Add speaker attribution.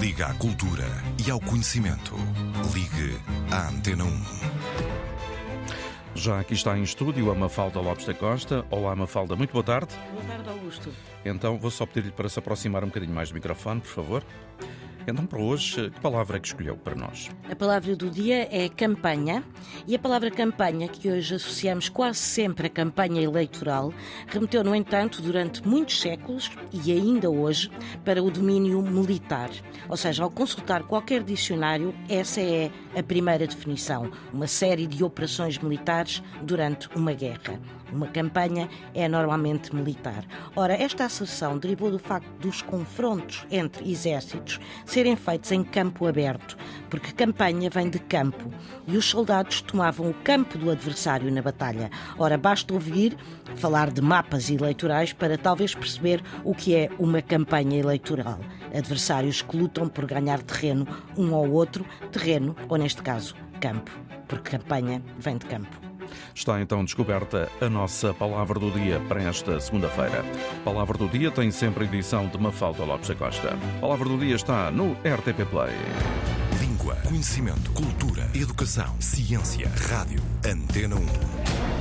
Speaker 1: Liga à cultura e ao conhecimento. Ligue à Antena 1.
Speaker 2: Já aqui está em estúdio a Mafalda Lopes da Costa. Olá, Mafalda, muito boa tarde.
Speaker 3: Boa tarde, Augusto.
Speaker 2: Então, vou só pedir-lhe para se aproximar um bocadinho mais do microfone, por favor. Então, para hoje, que palavra é que escolheu para nós?
Speaker 3: A palavra do dia é campanha e a palavra campanha, que hoje associamos quase sempre à campanha eleitoral, remeteu, no entanto, durante muitos séculos e ainda hoje, para o domínio militar. Ou seja, ao consultar qualquer dicionário, essa é a primeira definição: uma série de operações militares durante uma guerra. Uma campanha é normalmente militar. Ora, esta asserção derivou do facto dos confrontos entre exércitos serem feitos em campo aberto, porque campanha vem de campo e os soldados tomavam o campo do adversário na batalha. Ora, basta ouvir falar de mapas eleitorais para talvez perceber o que é uma campanha eleitoral. Adversários que lutam por ganhar terreno um ao outro, terreno, ou neste caso, campo, porque campanha vem de campo.
Speaker 2: Está então descoberta a nossa palavra do dia para esta segunda-feira. Palavra do dia tem sempre edição de Mafalda Lopes da Costa. Palavra do dia está no RTP Play.
Speaker 1: Língua, conhecimento, cultura, educação, ciência, rádio. Antena 1.